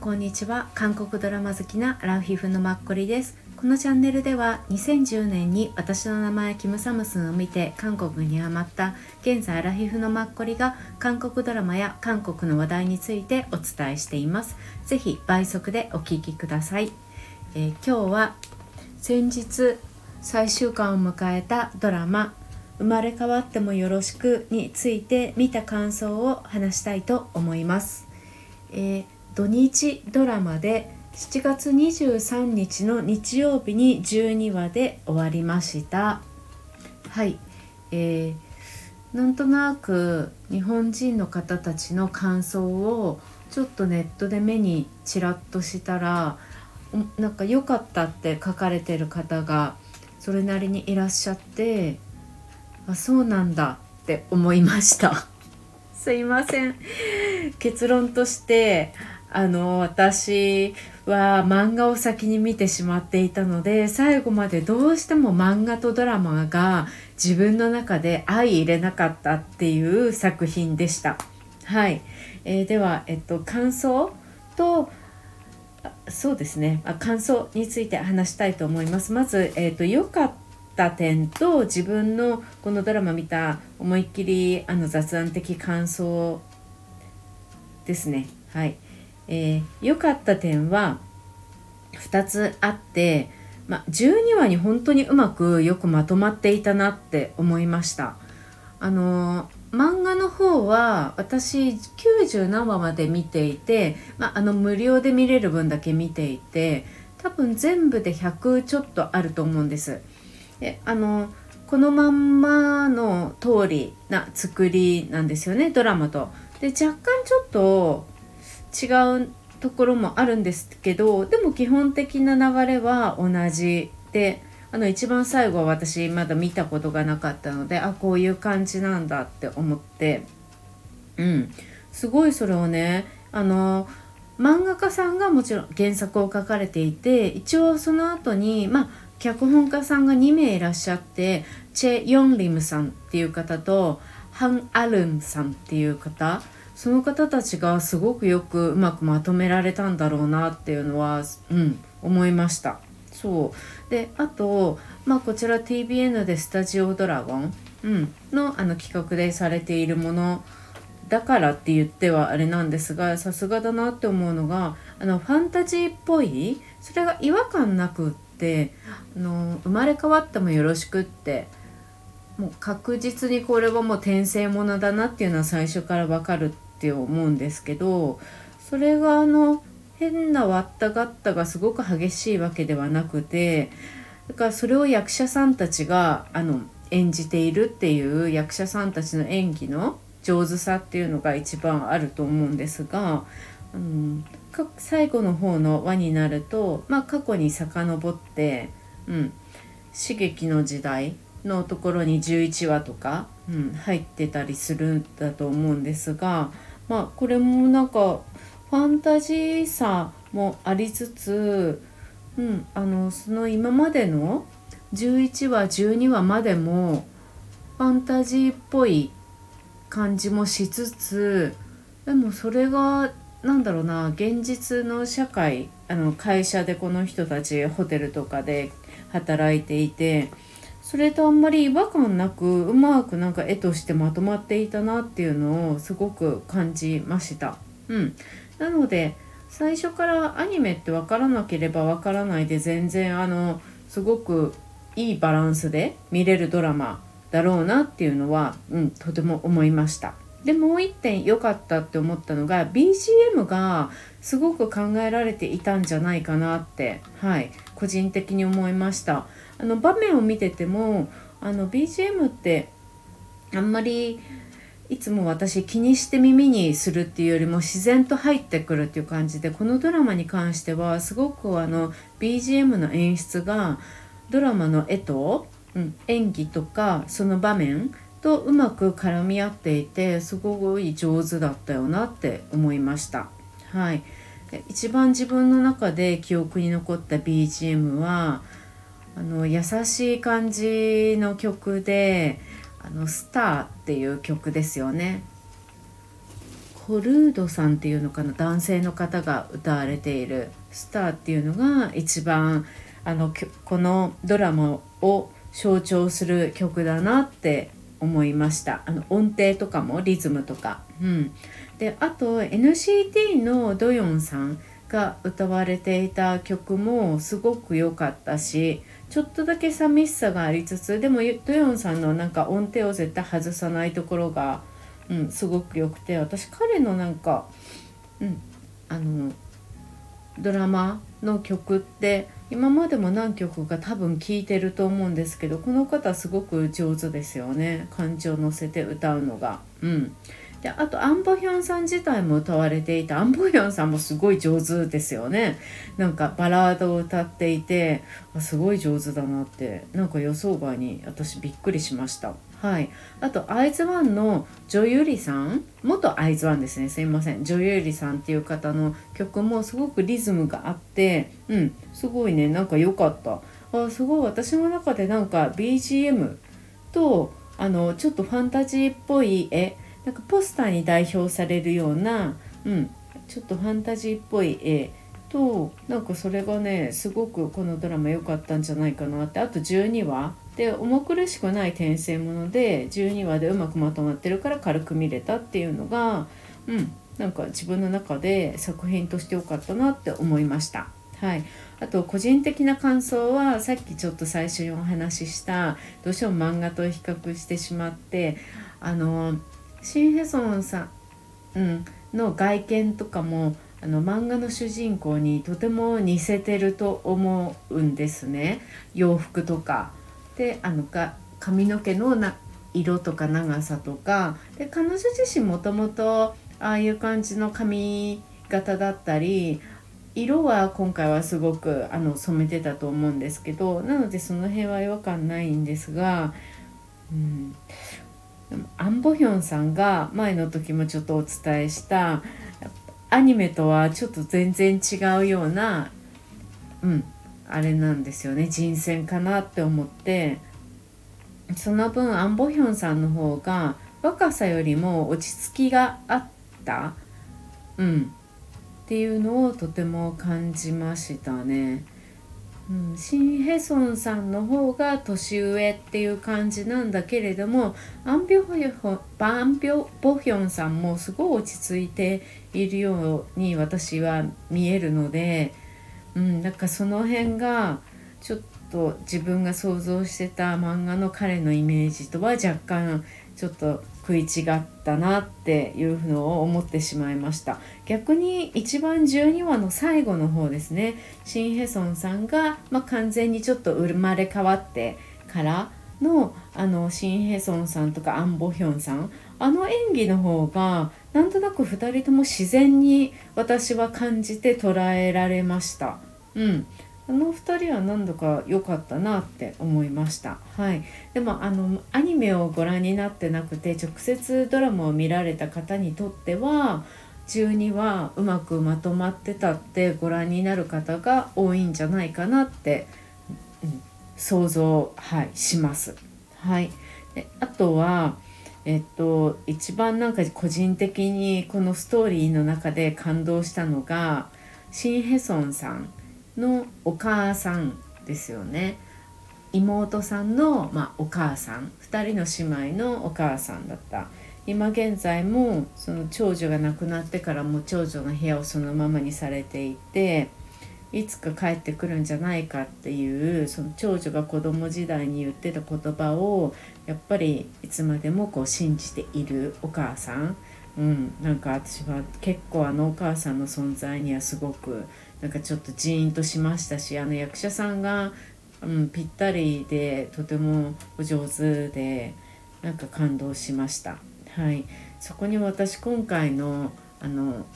こんにちは。韓国ドラマ好きなラフィフのマッコリです。このチャンネルでは2010年に私の名前キムサムスンを見て韓国にハマった現在ラフィフのマッコリが韓国ドラマや韓国の話題についてお伝えしています。ぜひ倍速でお聞きください、えー、今日は先日最終巻を迎えたドラマ生まれ変わってもよろしくについて見た感想を話したいと思います、えー土日ドラマで7月23日の日曜日に12話で終わりました。はい。えー、なんとなく日本人の方たちの感想をちょっとネットで目にちらっとしたらなんか良かったって書かれてる方がそれなりにいらっしゃってあそうなんだって思いました。すいません。結論としてあの私は漫画を先に見てしまっていたので最後までどうしても漫画とドラマが自分の中で相入れなかったっていう作品でした。はい、えー、では、えっと、感想とそうですね感想について話したいと思います。まず、えーと、良かった点と自分のこのドラマ見た思いっきりあの雑談的感想ですね。はい。えー、かった点は2つあって、ま、12話に本当にうまくよくまとまっていたなって思いました。あの漫画の方は私90何話まで見ていて、まあ、あの無料で見れる分だけ見ていて多分全部で100ちょっとあると思うんです。であのこのまんまの通りな作りなんですよねドラマと。で若干ちょっと違うところもあるんですけどでも基本的な流れは同じであの一番最後は私まだ見たことがなかったのであこういう感じなんだって思ってうん。すごいそれをねあの漫画家さんがもちろん原作を書かれていて一応その後にまあ脚本家さんが2名いらっしゃってチェ・ヨンリムさんっていう方とハン・アルンさんっていう方その方たちがすごくよくうまくまとめられたんだろうなっていうのは、うん、思いました。そうであと、まあ、こちら TBN で「スタジオドラゴン」うん、のあの企画でされているものだからって言ってはあれなんですがさすがだなって思うのがあのファンタジーっぽいそれが違和感なくってあの生まれ変わってもよろしくってもう確実にこれはもう転生ものだなっていうのは最初からわかるってって思うんですけどそれがあの変な割ったがったがすごく激しいわけではなくてだからそれを役者さんたちがあの演じているっていう役者さんたちの演技の上手さっていうのが一番あると思うんですが、うん、最後の方の輪になると、まあ、過去に遡って、うん、刺激の時代のところに11話とか、うん、入ってたりするんだと思うんですが。まあこれもなんかファンタジーさもありつつ、うん、あのその今までの11話12話までもファンタジーっぽい感じもしつつでもそれが何だろうな現実の社会あの会社でこの人たちホテルとかで働いていてそれとあんまり違和感なくうまくなんか絵としてまとまっていたなっていうのをすごく感じました。うん、なので最初からアニメって分からなければ分からないで全然あのすごくいいバランスで見れるドラマだろうなっていうのは、うん、とても思いました。でもう一点良かったって思ったのが BGM がすごく考えられていたんじゃないかなってはい個人的に思いました。あの場面を見ててもあの BGM ってあんまりいつも私気にして耳にするっていうよりも自然と入ってくるっていう感じでこのドラマに関してはすごくあの BGM の演出がドラマの絵と、うん、演技とかその場面とうまく絡み合っていてすごい上手だったよなって思いました。はい、一番自分の中で記憶に残った BGM はあの優しい感じの曲で「あのスター」っていう曲ですよね。ホルードさんっていうのかな男性の方が歌われている「スター」っていうのが一番あのこのドラマを象徴する曲だなって思いましたあの音程とかもリズムとか。うん、であと NCT のドヨンさんが歌われていた曲もすごく良かったしちょっとだけ寂しさがありつつでもドヨンさんのなんか音程を絶対外さないところが、うん、すごく良くて私彼のなんか、うん、あのドラマの曲って今までも何曲か多分聴いてると思うんですけどこの方すごく上手ですよね。感情を乗せて歌うのが。うん。であとアンボヒョンさん自体も歌われていたアンボヒョンさんもすごい上手ですよね。なんかバラードを歌っていてすごい上手だなってなんか予想外に私びっくりしました。はい。あとアイズワンの女優里さん。元アイズワンですね。すいません。女優里さんっていう方の曲もすごくリズムがあってうん。すごいね。なんか良かった。あすごい。私の中でなんか BGM とあのちょっとファンタジーっぽい絵なんかポスターに代表されるような、うん、ちょっとファンタジーっぽい絵となんかそれがねすごくこのドラマ良かったんじゃないかなって。あと12話。で重苦しくない転生もので12話でうまくまとまってるから軽く見れたっていうのがうんなんか自分の中で作品として良かったなって思いました。はい、あと個人的な感想はさっきちょっと最初にお話ししたどうしても漫画と比較してしまってあのシン・ヘソンさん、うん、の外見とかもあの漫画の主人公にとても似せてると思うんですね洋服とか。であのか髪の毛のな色とか長さとかで彼女自身もともとああいう感じの髪型だったり色は今回はすごくあの染めてたと思うんですけどなのでその辺は違和感ないんですが、うん、アン・ボヒョンさんが前の時もちょっとお伝えしたアニメとはちょっと全然違うようなうん。あれなんですよね。人選かなって思って。その分アン・ボヒョンさんの方が若さよりも落ち着きがあった。うん。っていうのをとても感じましたね。うん、シン・ヘソンさんの方が年上っていう感じなんだけれどもアンビョホバンビョボヒョンさんもすごい落ち着いているように私は見えるので、うん、なんかその辺がちょっと自分が想像してた漫画の彼のイメージとは若干ちょっと食い違ったなっていうのを思ってしまいました逆に一番12話の最後の方ですねシン・ヘソンさんが、まあ、完全にちょっと生まれ変わってからのあのシン・ヘソンさんとかアン・ボヒョンさんあの演技の方がなんとなく2人とも自然に私は感じて捉えられました。うん、あの2人は何度か良かったなって思いました。はい。でもあのアニメをご覧になってなくて直接ドラマを見られた方にとっては12はうまくまとまってたってご覧になる方が多いんじゃないかなって、うん、想像、はい、します。はい、であとはえっと一番なんか個人的にこのストーリーの中で感動したのがシン・ヘソンさん。のお母さんですよね。妹さんの、まあ、お母さん。2人の姉妹のお母さんだった。今現在もその長女が亡くなってからも長女の部屋をそのままにされていていつか帰ってくるんじゃないかっていうその長女が子供時代に言ってた言葉をやっぱりいつまでもこう信じているお母さん、うん、なんか私は結構あのお母さんの存在にはすごくなんかちょっとジーンとしましたしあの役者さんが、うん、ぴったりでとてもお上手でなんか感動しました。はい、そこに私今回のあの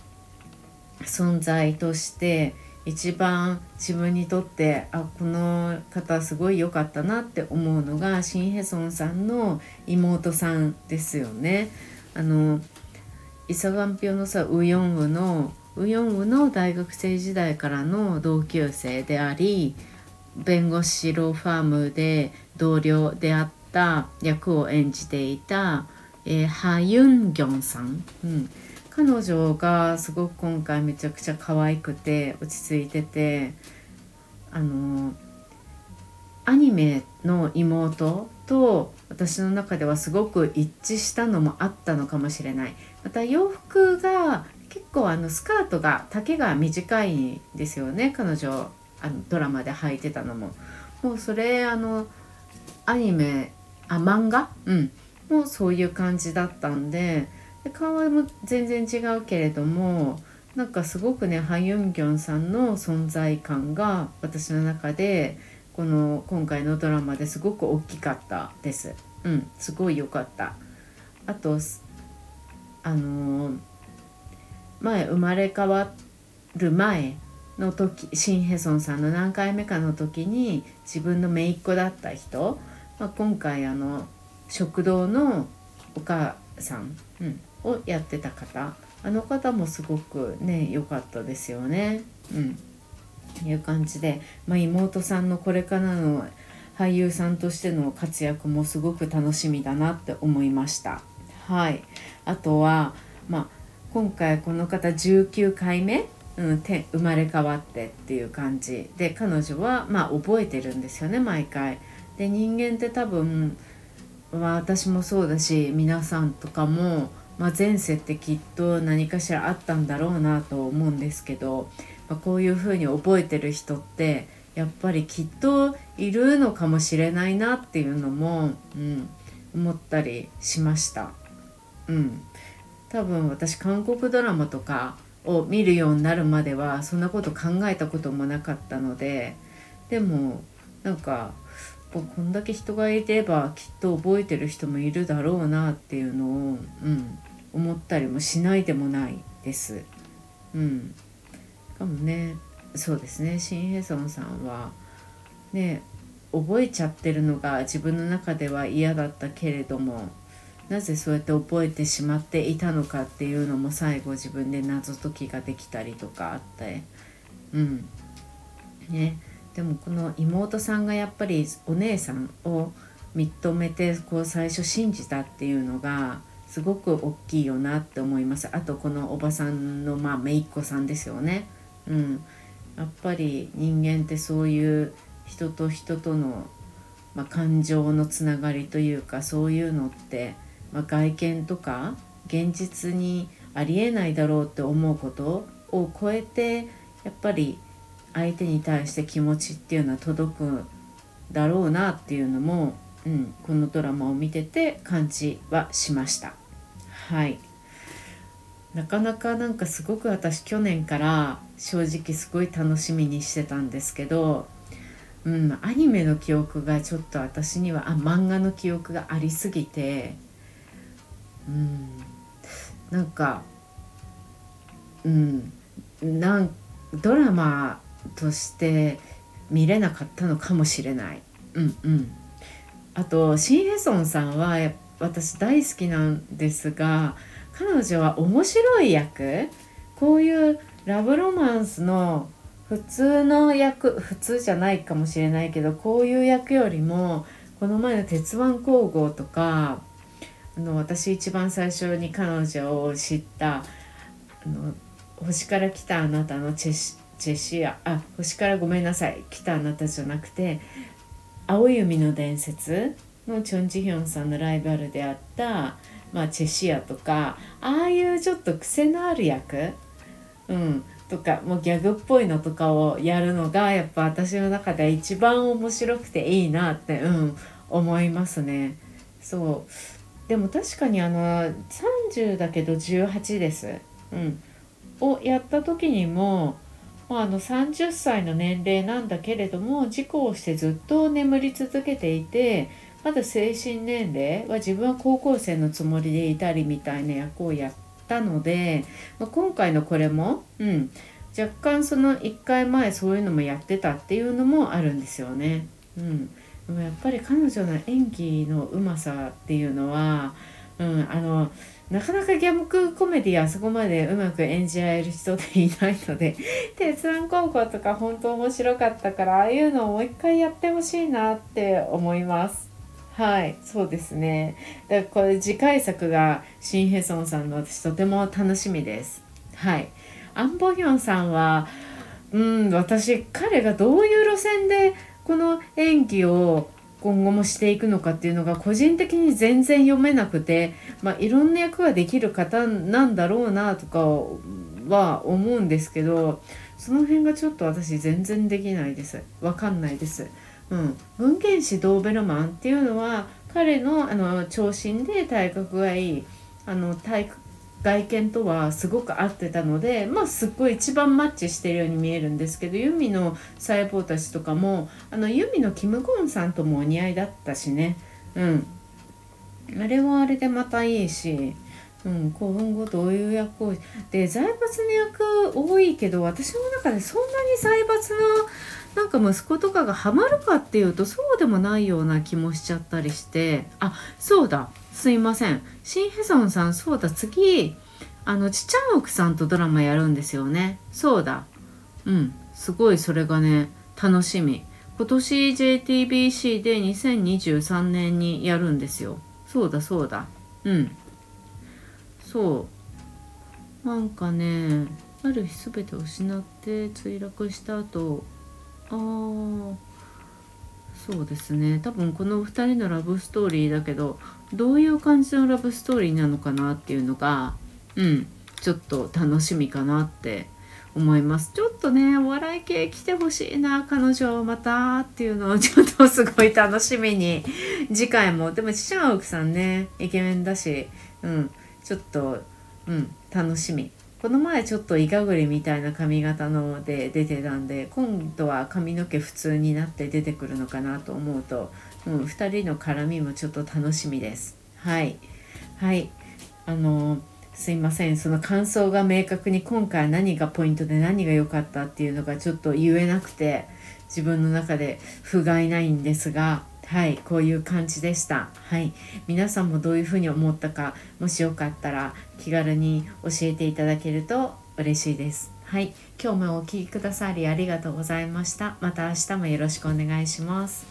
存在として一番自分にとってあこの方すごい良かったなって思うのがシン・ヘソンさんの妹さんですよね。あのイサガンピョのさウヨンウのウヨンウの大学生時代からの同級生であり弁護士ローファームで同僚であった役を演じていた、えー、ハ・ユンギョンさん、うん、彼女がすごく今回めちゃくちゃ可愛くて落ち着いててあのアニメの妹と私の中ではすごく一致したのもあったのかもしれない。また洋服が結構あのスカートが丈が短いんですよね。彼女あのドラマで履いてたのも。もうそれあのアニメあ漫画？うん。もうそういう感じだったんでで顔も全然違うけれどもなんかすごくねハユンギョンさんの存在感が私の中でこの今回のドラマですごく大きかったです。うん、すごい良かった。あとあのー、前生まれ変わる前の時シン・ヘソンさんの何回目かの時に自分の姪っ子だった人、まあ、今回あの食堂のお母さん、うん、をやってた方あの方もすごくね良かったですよね。うんいう感じで、まあ、妹さんのこれからの俳優さんとしての活躍もすごく楽しみだなって思いました。はい、あとは、まあ、今回この方19回目、うん、て生まれ変わってっていう感じで彼女は、まあ、覚えてるんですよね毎回。で人間って多分、私もそうだし皆さんとかも、まあ、前世ってきっと何かしらあったんだろうなと思うんですけどまあ、こういうふうに覚えてる人ってやっぱりきっといるのかもしれないなっていうのも、うん、思ったりしました。うん、多分私韓国ドラマとかを見るようになるまではそんなこと考えたこともなかったのででもなんかこんだけ人がいればきっと覚えてる人もいるだろうなっていうのを、うん、思ったりもしないでもないです。うん、かもねそうですねシン・ヘソンさんはね覚えちゃってるのが自分の中では嫌だったけれどもなぜそうやって覚えてしまっていたのかっていうのも最後自分で謎解きができたりとかあって。うん。ね。でもこの妹さんがやっぱりお姉さんを認めてこう最初信じたっていうのがすごく大きいよなって思います。あとこのおばさんのまあ姪っ子さんですよね。うん、やっぱり人間ってそういう人と人との、まあ、感情のつながりというかそういうのって、まあ、外見とか現実にありえないだろうって思うことを超えてやっぱり相手に対して気持ちっていうのは届くだろうなっていうのも、うん、このドラマを見てて感じはしました。はいなかなかなんかすごく私去年から正直すごい楽しみにしてたんですけど、うん、アニメの記憶がちょっと私にはあ漫画の記憶がありすぎて、うん、なんか、うん、なんドラマとして見れなかったのかもしれない。うんうん、あとシン・ヘソンさんは私大好きなんですが彼女は面白い役。こういうラブロマンスの普通の役普通じゃないかもしれないけどこういう役よりもこの前の「鉄腕皇后」とかの私一番最初に彼女を知った「あの星から来たあなた」のチェシチェシアあ星からごめんなさい来たあなたじゃなくて「青い海の伝説」のチョン・ジヒョンさんのライバルであったまあ、チェシアとかああいうちょっと癖のある役、うん、とかもうギャグっぽいのとかをやるのがやっぱ私の中では一番面白くていいなって、うん、思いますね。そうでも確かにあの30だけど18です、うん、をやった時にも、まあ、あの30歳の年齢なんだけれども事故をしてずっと眠り続けていてまだ精神年齢は自分は高校生のつもりでいたりみたいな役をやったので、まあ、今回のこれも、うん、若干その1回前そういうのもやってたっていうのもあるんですよね。うん、でもやっぱり彼女の演技のうまさっていうのは、うん、あのなかなかギャムクコメディあそこまでうまく演じ合える人でいないので 鉄腕高校とか本当面白かったからああいうのをもう一回やってほしいなって思います。はいそうですね。だからこれ次回作がシン・ヘソンさんの私とても楽しみです。はい。アン・ボヒョンさんはうん私彼がどういう路線でこの演技を今後もしていくのかっていうのが個人的に全然読めなくて、まあ、いろんな役ができる方なんだろうなとかは思うんですけどその辺がちょっと私全然できないですわかんないです。うん、文献士ドーベルマンっていうのは彼のあの長身で体格がいいあの体外見とはすごく合ってたのでまあすっごい一番マッチしてるように見えるんですけどユミの細胞たちとかもあのユミのキム・ゴンさんともお似合いだったしね。うん。あれはあれでまたいいしうん、今後どういう役をで財閥の役多いけど私の中でそんなに財閥のなんか息子とかがハマるかっていうとそうでもないような気もしちゃったりして。あそうだ。すいません。シン・ヘソンさんそうだ。次あのちちゃん奥さんとドラマやるんですよね。そうだ。うん。すごいそれがね楽しみ。今年 JTBC で2023年にやるんですよ。そうだそうだ。うん。そう。なんかねある日全てを失って墜落した後そうですね。多分この2人のラブストーリーだけどどういう感じのラブストーリーなのかなっていうのがうんちょっと楽しみかなって思います。ちょっとねお笑い系来てほしいな彼女またっていうのをちょっとすごい楽しみに 次回も。でもちちゃん奥さんねイケメンだしうんちょっとうん楽しみ。この前ちょっとイカグリみたいな髪型ので出てたんで今度は髪の毛普通になって出てくるのかなと思うと、うん、2人の絡みもちょっと楽しみです。はい。はい。あのすいません。その感想が明確に今回何がポイントで何が良かったっていうのがちょっと言えなくて自分の中で不甲斐ないんですがはいこういう感じでした。はい。皆さんもどういうふうに思ったかもしよかったら気軽に教えていただけると嬉しいです。はい。今日もお聴きくださりありがとうございました。また明日もよろしくお願いします。